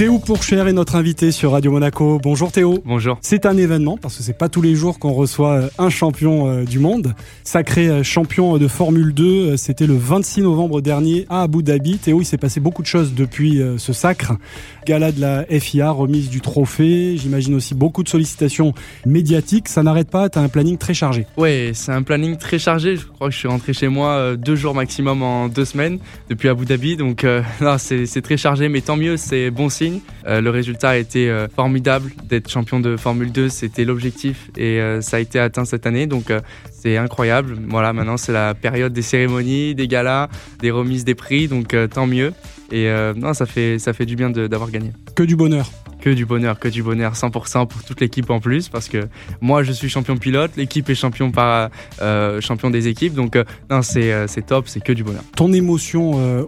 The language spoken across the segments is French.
Théo Pourchère est notre invité sur Radio Monaco. Bonjour Théo. Bonjour. C'est un événement parce que c'est pas tous les jours qu'on reçoit euh, un champion euh, du monde. Sacré euh, champion de Formule 2, c'était le 26 novembre dernier à Abu Dhabi. Théo, il s'est passé beaucoup de choses depuis ce sacre. Gala de la FIA, remise du trophée, j'imagine aussi beaucoup de sollicitations médiatiques. Ça n'arrête pas, tu as un planning très chargé. Ouais, c'est un planning très chargé. Je crois que je suis rentré chez moi deux jours maximum en deux semaines depuis Abu Dhabi. Donc c'est très chargé, mais tant mieux, c'est bon signe. Euh, le résultat a été euh, formidable d'être champion de Formule 2, c'était l'objectif et euh, ça a été atteint cette année. Donc c'est incroyable. Voilà, maintenant c'est la période des cérémonies, des galas, des remises des prix, donc tant mieux. Et non, ça fait, ça fait du bien d'avoir gagné. Que du bonheur que du bonheur, que du bonheur, 100% pour toute l'équipe en plus, parce que moi je suis champion pilote, l'équipe est champion par euh, champion des équipes, donc euh, non c'est euh, c'est top, c'est que du bonheur. Ton émotion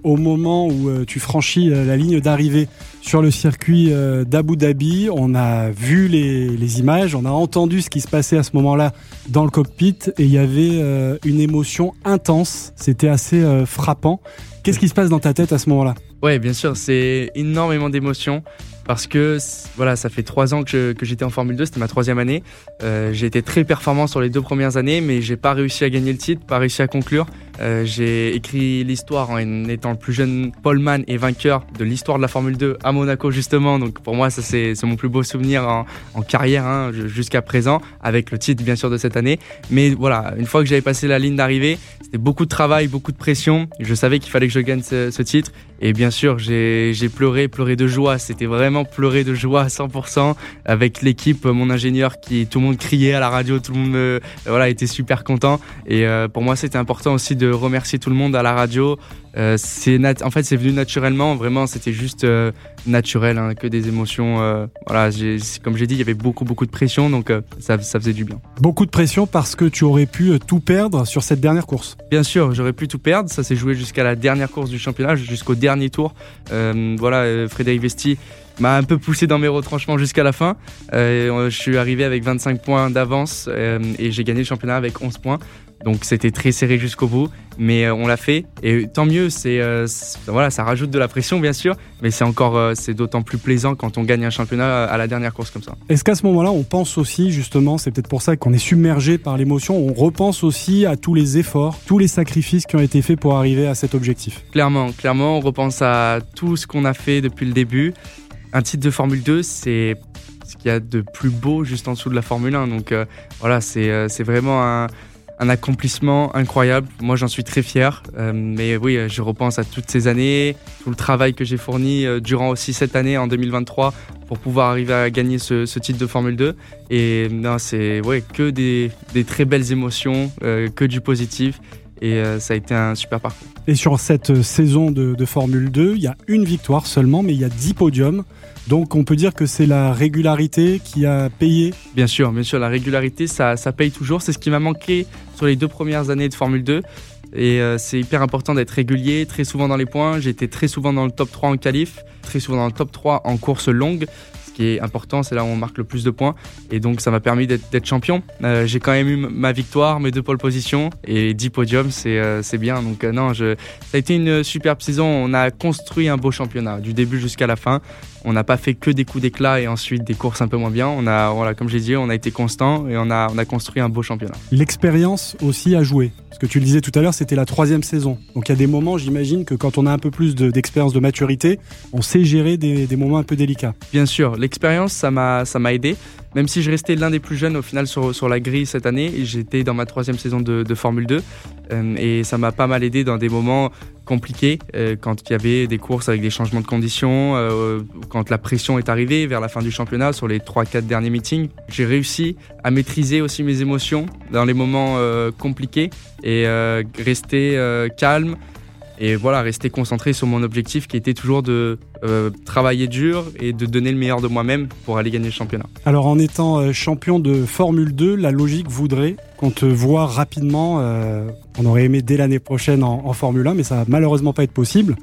au moment où tu franchis la ligne d'arrivée sur le circuit d'Abu Dhabi, on a vu les, les, images, on a entendu ce qui se passait à ce moment-là dans le cockpit, et il y avait une émotion intense, c'était assez frappant. Qu'est-ce qui se passe dans ta tête à ce moment-là? Ouais, bien sûr, c'est énormément d'émotions parce que voilà, ça fait trois ans que, j'étais en Formule 2, c'était ma troisième année. Euh, j'ai été très performant sur les deux premières années, mais j'ai pas réussi à gagner le titre, pas réussi à conclure. Euh, j'ai écrit l'histoire en étant le plus jeune poleman et vainqueur de l'histoire de la Formule 2 à Monaco justement. Donc pour moi, ça c'est mon plus beau souvenir en, carrière hein, jusqu'à présent, avec le titre bien sûr de cette année. Mais voilà, une fois que j'avais passé la ligne d'arrivée, c'était beaucoup de travail, beaucoup de pression. Je savais qu'il fallait que je gagne ce, titre. Et bien sûr, j'ai pleuré, pleuré de joie. C'était vraiment pleurer de joie à 100% avec l'équipe, mon ingénieur qui tout le monde criait à la radio, tout le monde voilà était super content. Et euh, pour moi, c'était important aussi de remercier tout le monde à la radio. Euh, c'est en fait, c'est venu naturellement. Vraiment, c'était juste euh, naturel, hein, que des émotions. Euh, voilà, comme j'ai dit, il y avait beaucoup, beaucoup de pression, donc ça, ça, faisait du bien. Beaucoup de pression parce que tu aurais pu tout perdre sur cette dernière course. Bien sûr, j'aurais pu tout perdre. Ça s'est joué jusqu'à la dernière course du championnat, jusqu'au dernier tour. voilà, Frédéric Vesti m'a un peu poussé dans mes retranchements jusqu'à la fin. je suis arrivé avec 25 points d'avance et j'ai gagné le championnat avec 11 points. Donc c'était très serré jusqu'au bout, mais euh, on l'a fait et tant mieux. C'est euh, voilà, ça rajoute de la pression bien sûr, mais c'est encore euh, c'est d'autant plus plaisant quand on gagne un championnat à la dernière course comme ça. Est-ce qu'à ce, moment-là, on pense aussi justement, c'est peut-être pour ça qu'on est submergé par l'émotion, on repense aussi à tous les efforts, tous les sacrifices qui ont été faits pour arriver à cet objectif? Clairement, clairement, on repense à tout ce qu'on a fait depuis le début. Un titre de Formule 2, c'est ce qu'il y a de plus beau juste en dessous de la Formule 1. Donc voilà, c'est c'est vraiment un un accomplissement incroyable. Moi, j'en suis très fier. Euh, mais oui, je repense à toutes ces années, tout le travail que j'ai fourni euh, durant aussi cette année, en 2023, pour pouvoir arriver à gagner ce, titre de Formule 2. Et non, c'est ouais, que des, très belles émotions, euh, que du positif. Et ça a été un super parcours. Et sur cette saison de, de Formule 2, il y a une victoire seulement, mais il y a 10 podiums. Donc on peut dire que c'est la régularité qui a payé Bien sûr, bien sûr, la régularité, ça, ça paye toujours. C'est ce qui m'a manqué sur les deux premières années de Formule 2. Et euh, c'est hyper important d'être régulier, très souvent dans les points. J'étais très souvent dans le top 3 en qualif, très souvent dans le top 3 en course longue qui est important, c'est là où on marque le plus de points. Et donc ça m'a permis d'être champion. Euh, j'ai quand même eu ma victoire, mes deux pole positions et 10 podiums, c'est euh, bien. Donc euh, non, ça a été une superbe saison. On a construit un beau championnat du début jusqu'à la fin. On n'a pas fait que des coups d'éclat et ensuite des courses un peu moins bien. On a, voilà, comme j'ai dit, on a été constant et on a, on a construit un beau championnat. L'expérience aussi a joué. Parce que tu le disais tout à l'heure, c'était la troisième saison. Donc il y a des moments, j'imagine, que quand on a un peu plus d'expérience, de, maturité, on sait gérer des, des moments un peu délicats. Bien sûr, l'expérience, ça m'a aidé. Même si je restais l'un des plus jeunes au final sur, sur la grille cette année, j'étais dans ma troisième saison de, de Formule 2 euh, et ça m'a pas mal aidé dans des moments compliqués euh, quand il y avait des courses avec des changements de conditions, euh, quand la pression est arrivée vers la fin du championnat sur les 3-4 derniers meetings. J'ai réussi à maîtriser aussi mes émotions dans les moments compliqués et rester calme et voilà, rester concentré sur mon objectif qui était toujours de euh, travailler dur et de donner le meilleur de moi-même pour aller gagner le championnat. Alors en étant euh, champion de Formule 2, la logique voudrait qu'on te voit rapidement. Euh, on aurait aimé dès l'année prochaine en, Formule 1, mais ça va malheureusement pas être possible.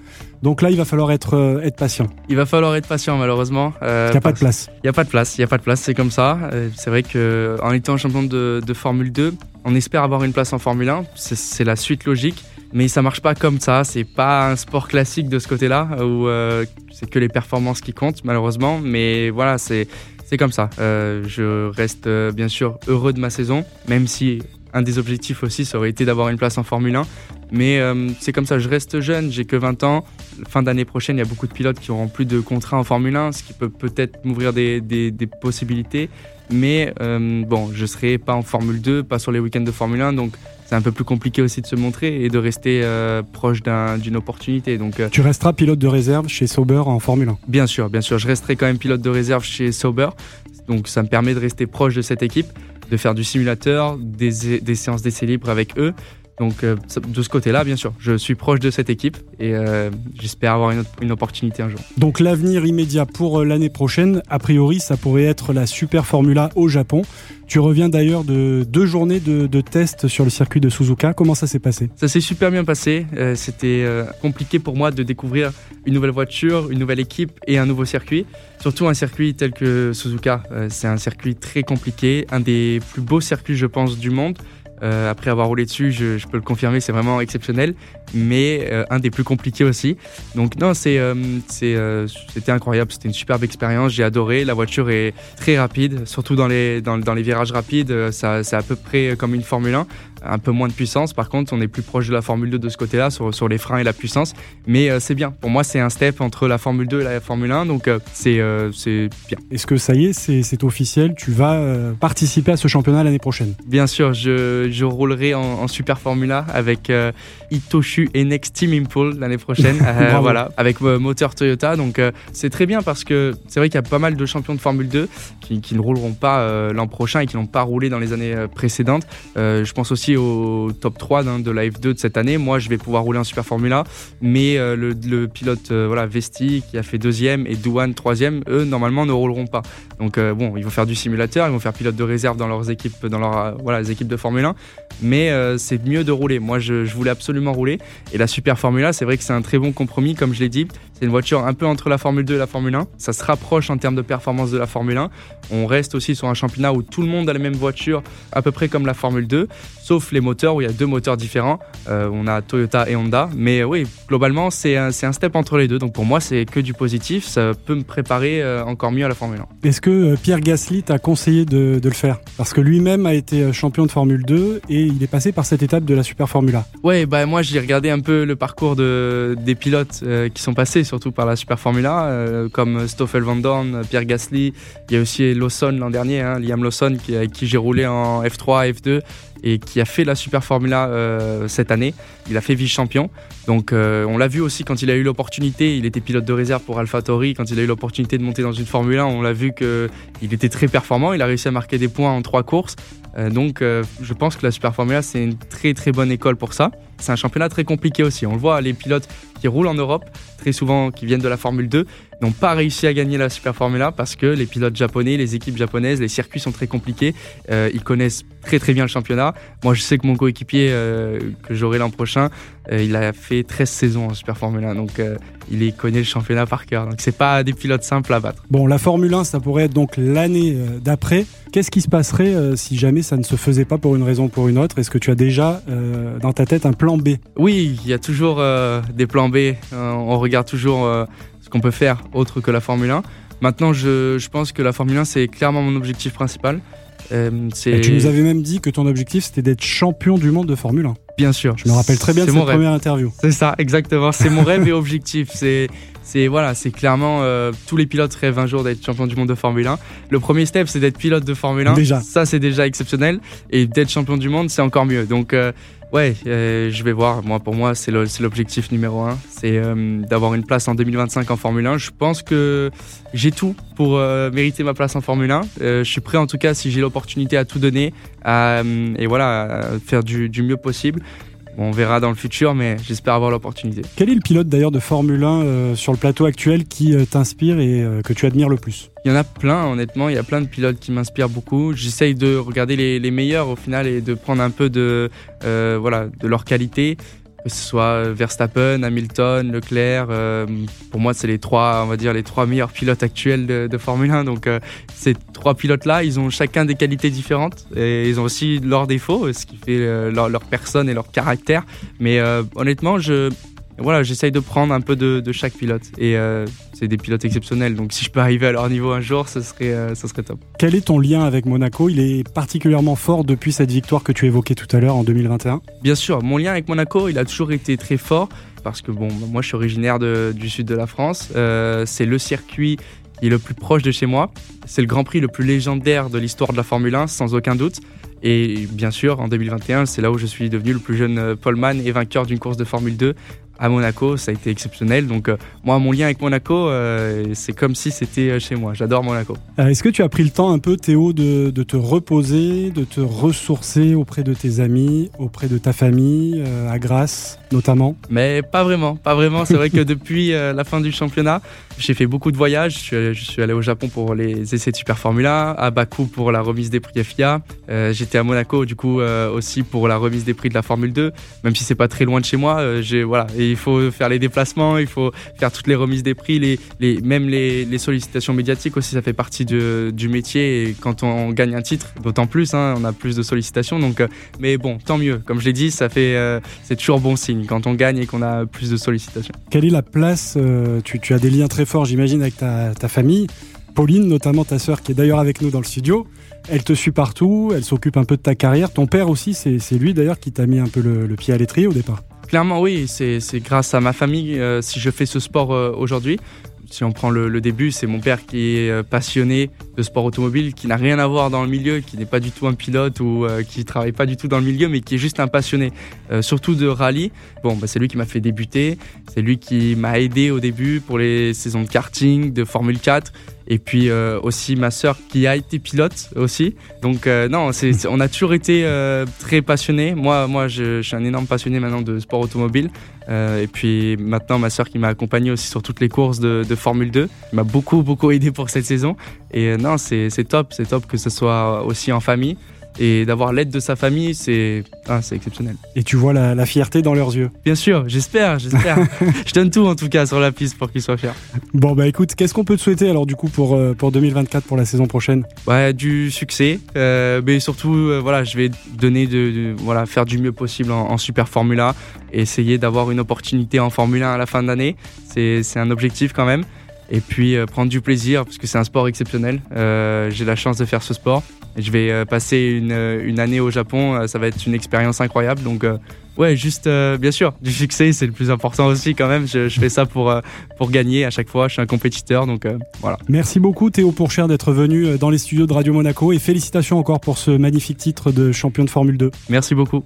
Donc là, il va falloir être, être patient. Il va falloir être patient, malheureusement. il n'y a pas de place. Il n'y a pas de place. Il n'y a pas de place. C'est comme ça. c'est vrai qu'en étant champion de, de Formule 2, on espère avoir une place en Formule 1. C'est la suite logique. mais ça marche pas comme ça. C'est pas un sport classique de ce côté-là où euh, c'est que les performances qui comptent malheureusement. Mais voilà, c'est c'est comme ça. Euh, je reste euh, bien sûr heureux de ma saison, même si un des objectifs aussi, ça aurait été d'avoir une place en Formule 1. Mais c'est comme ça, je reste jeune, j'ai que 20 ans. Fin d'année prochaine, il y a beaucoup de pilotes qui auront plus de contrats en Formule 1, ce qui peut peut-être m'ouvrir des, des, des, possibilités. Mais bon, je serai pas en Formule 2, pas sur les week-ends de Formule 1, donc c'est un peu plus compliqué aussi de se montrer et de rester euh, proche d'une opportunité. Donc, euh, tu resteras pilote de réserve chez Sauber en Formule 1 Bien sûr, bien sûr. Je resterai quand même pilote de réserve chez Sauber. Donc ça me permet de rester proche de cette équipe, de faire du simulateur, des, des séances d'essai libre avec eux. Donc euh, de ce côté-là, bien sûr, je suis proche de cette équipe et j'espère avoir une, une, opportunité un jour. Donc l'avenir immédiat pour l'année prochaine, a priori, ça pourrait être la Super Formula au Japon. Tu reviens d'ailleurs de deux journées de, de tests sur le circuit de Suzuka. Comment ça s'est passé? Ça s'est super bien passé. Euh, c'était euh, compliqué pour moi de découvrir une nouvelle voiture, une nouvelle équipe et un nouveau circuit. Surtout un circuit tel que Suzuka. Euh, c'est un circuit très compliqué, un des plus beaux circuits, je pense, du monde. Euh, après avoir roulé dessus, je, je peux le confirmer, c'est vraiment exceptionnel, mais euh, un des plus compliqués aussi. Donc non, c'est, euh, c'est, c'était incroyable, c'était une superbe expérience, j'ai adoré. La voiture est très rapide, surtout dans les, dans, dans les virages rapides, ça, c'est à peu près comme une Formule 1 un peu moins de puissance. Par contre, on est plus proche de la Formule 2 de ce côté-là, sur, sur les freins et la puissance. Mais euh, c'est bien. Pour moi, c'est un step entre la Formule 2 et la Formule 1, donc euh, c'est euh, c'est bien. Est-ce que ça y est, c'est officiel? Tu vas participer à ce championnat l'année prochaine? Bien sûr, je, je roulerai en, Super Formula avec Itoshu et Next Team Impul l'année prochaine. voilà, avec moteur Toyota. Donc c'est très bien parce que c'est vrai qu'il y a pas mal de champions de Formule 2 qui, qui ne rouleront pas l'an prochain et qui n'ont pas roulé dans les années précédentes. je pense aussi au top 3 hein, de la F2 de cette année. Moi, je vais pouvoir rouler en Super Formula, mais euh, le, pilote euh, voilà, Vesti qui a fait deuxième et Douane troisième, eux normalement ne rouleront pas. Donc euh, bon, ils vont faire du simulateur, ils vont faire pilote de réserve dans leurs équipes, dans leurs voilà, les équipes de Formule 1, mais c'est mieux de rouler. Moi, je, je, voulais absolument rouler et la Super Formula, c'est vrai que c'est un très bon compromis, comme je l'ai dit. C'est une voiture un peu entre la Formule 2 et la Formule 1. Ça se rapproche en termes de performance de la Formule 1. On reste aussi sur un championnat où tout le monde a la même voiture, à peu près comme la Formule 2, sauf les moteurs où il y a deux moteurs différents. Euh, on a Toyota et Honda. Mais oui, globalement, c'est un, un, step entre les deux. Donc pour moi, c'est que du positif. Ça peut me préparer euh, encore mieux à la Formule 1. Est-ce que euh, Pierre Gasly t'a conseillé de, de, le faire? Parce que lui-même a été champion de Formule 2 et il est passé par cette étape de la Super Formula. Ouais, bah moi j'ai regardé un peu le parcours de, des pilotes qui sont passés surtout par la Super Formula, euh, comme Stoffel Van Dorn, Pierre Gasly. Il y a aussi Lawson l'an dernier, hein, Liam Lawson, qui, avec qui j'ai roulé en F3, F2 et qui a fait la Super Formula euh, cette année. Il a fait vice-champion. Donc euh, on l'a vu aussi quand il a eu l'opportunité, il était pilote de réserve pour AlphaTauri, quand il a eu l'opportunité de monter dans une Formule 1, on l'a vu qu'il était très performant, il a réussi à marquer des points en trois courses. donc je pense que la Super Formula c'est une très très bonne école pour ça. C'est un championnat très compliqué aussi. On le voit, les pilotes qui roulent en Europe, très souvent qui viennent de la Formule 2, n'ont pas réussi à gagner la Super Formula parce que les pilotes japonais, les équipes japonaises, les circuits sont très compliqués. Euh, ils connaissent très très bien le championnat. Moi, je sais que mon coéquipier euh, que j'aurai l'an prochain, euh, il a fait 13 saisons en Super Formula, donc il connaît le championnat par cœur. Donc c'est pas des pilotes simples à battre. Bon, la Formule 1, ça pourrait être donc l'année d'après. Qu'est-ce qui se passerait si jamais ça ne se faisait pas pour une raison ou pour une autre? Est-ce que tu as déjà dans ta tête un plan B? Oui, il y a toujours des plans B. on regarde toujours qu'on peut faire autre que la Formule 1. Maintenant, je, je pense que la Formule 1, c'est clairement mon objectif principal. Euh, Et tu nous avais même dit que ton objectif, c'était d'être champion du monde de Formule 1. Bien sûr. Je me rappelle très bien de cette première interview. C'est ça, exactement. C'est mon rêve et objectif. C'est, c'est voilà, c'est clairement euh, tous les pilotes rêvent un jour d'être champion du monde de Formule 1. Le premier step, c'est d'être pilote de Formule 1. Déjà. Ça, c'est déjà exceptionnel. Et d'être champion du monde, c'est encore mieux. Donc, euh, Ouais, euh, je vais voir. Moi, pour moi, c'est l'objectif numéro un. C'est d'avoir une place en 2025 en Formule 1. Je pense que j'ai tout pour mériter ma place en Formule 1. je suis prêt, en tout cas, si j'ai l'opportunité à tout donner et voilà, à faire du, du mieux possible on verra dans le futur, mais j'espère avoir l'opportunité. Quel est le pilote d'ailleurs de Formule 1 euh, sur le plateau actuel qui euh, t'inspire et euh, que tu admires le plus? Il y en a plein, honnêtement. Il y a plein de pilotes qui m'inspirent beaucoup. J'essaye de regarder les, meilleurs au final et de prendre un peu de, voilà, de leur qualité. Que ce soit Verstappen, Hamilton, Leclerc. pour moi, c'est les trois, on va dire, les trois meilleurs pilotes actuels de, Formule 1. Donc, ces trois pilotes-là, ils ont chacun des qualités différentes et ils ont aussi leurs défauts, ce qui fait leur, leur personne et leur caractère. Mais honnêtement, je voilà, j'essaye de prendre un peu de, chaque pilote. Et euh, c'est des pilotes exceptionnels. Donc si je peux arriver à leur niveau un jour, ce serait, euh, serait top. Quel est ton lien avec Monaco? Il est particulièrement fort depuis cette victoire que tu évoquais tout à l'heure en 2021 Bien sûr, mon lien avec Monaco, il a toujours été très fort. Parce que bon, moi je suis originaire du sud de la France. Euh, c'est le circuit qui est le plus proche de chez moi. C'est le Grand Prix le plus légendaire de l'histoire de la Formule 1, sans aucun doute. Et bien sûr, en 2021, c'est là où je suis devenu le plus jeune poleman et vainqueur d'une course de Formule 2 à Monaco, ça a été exceptionnel. Donc euh, moi, mon lien avec Monaco, euh, c'est comme si c'était euh, chez moi. J'adore Monaco. Est-ce que tu as pris le temps un peu, Théo, de, te reposer, de te ressourcer auprès de tes amis, auprès de ta famille, à Grasse notamment? Mais pas vraiment, pas vraiment. C'est vrai que depuis la fin du championnat, j'ai fait beaucoup de voyages. Je suis, allé au Japon pour les essais de Super Formula, à Bakou pour la remise des prix FIA. J'étais à Monaco du coup aussi pour la remise des prix de la Formule 2, même si c'est pas très loin de chez moi. j'ai voilà il faut faire les déplacements, il faut faire toutes les remises des prix, les, même les, sollicitations médiatiques aussi, ça fait partie du métier. Et quand on, gagne un titre, d'autant plus, hein, on a plus de sollicitations. Donc, euh, mais bon, tant mieux. Comme je l'ai dit, ça fait, euh, c'est toujours bon signe quand on gagne et qu'on a plus de sollicitations. Quelle est la place euh, tu, as des liens très forts, j'imagine, avec ta, famille. Pauline, notamment ta sœur, qui est d'ailleurs avec nous dans le studio. Elle te suit partout, elle s'occupe un peu de ta carrière. Ton père aussi, c'est lui d'ailleurs qui t'a mis un peu le pied à l'étrier au départ. Clairement, oui, c'est grâce à ma famille euh, si je fais ce sport euh, aujourd'hui. Si on prend le, début, c'est mon père qui est euh, passionné de sport automobile, qui n'a rien à voir dans le milieu, qui n'est pas du tout un pilote ou qui travaille pas du tout dans le milieu, mais qui est juste un passionné, surtout de rallye. Bon, bah, c'est lui qui m'a fait débuter, c'est lui qui m'a aidé au début pour les saisons de karting, de Formule 4. Et puis euh, aussi ma sœur qui a été pilote aussi. Donc euh, non, on a toujours été euh, très passionnés. Moi, moi je, suis un énorme passionné maintenant de sport automobile. Et puis maintenant ma sœur qui m'a accompagné aussi sur toutes les courses de, de Formule 2. m'a beaucoup, beaucoup aidé pour cette saison. Et non, c'est, c'est top, c'est top que ce soit aussi en famille et d'avoir l'aide de sa famille, c'est ah, exceptionnel. Et tu vois la, fierté dans leurs yeux Bien sûr, j'espère, j'espère. je donne tout en tout cas sur la piste pour qu'ils soient fiers. Bon bah écoute, qu'est-ce qu'on peut te souhaiter alors du coup pour, euh, pour 2024, pour la saison prochaine? Ouais, du succès, euh, mais surtout euh, voilà, je vais donner de, voilà, faire du mieux possible en, Super Formula et essayer d'avoir une opportunité en Formule 1 à la fin de l'année. C'est un objectif quand même et puis prendre du plaisir parce que c'est un sport exceptionnel. J'ai la chance de faire ce sport je vais euh, passer une, euh, une, année au Japon, euh, ça va être une expérience incroyable. Donc ouais, juste bien sûr, du succès, c'est le plus important aussi quand même. Je, fais ça pour, pour gagner à chaque fois. Je suis un compétiteur, donc voilà. Merci beaucoup Théo Pourchère d'être venu dans les studios de Radio Monaco et félicitations encore pour ce magnifique titre de champion de Formule 2. Merci beaucoup.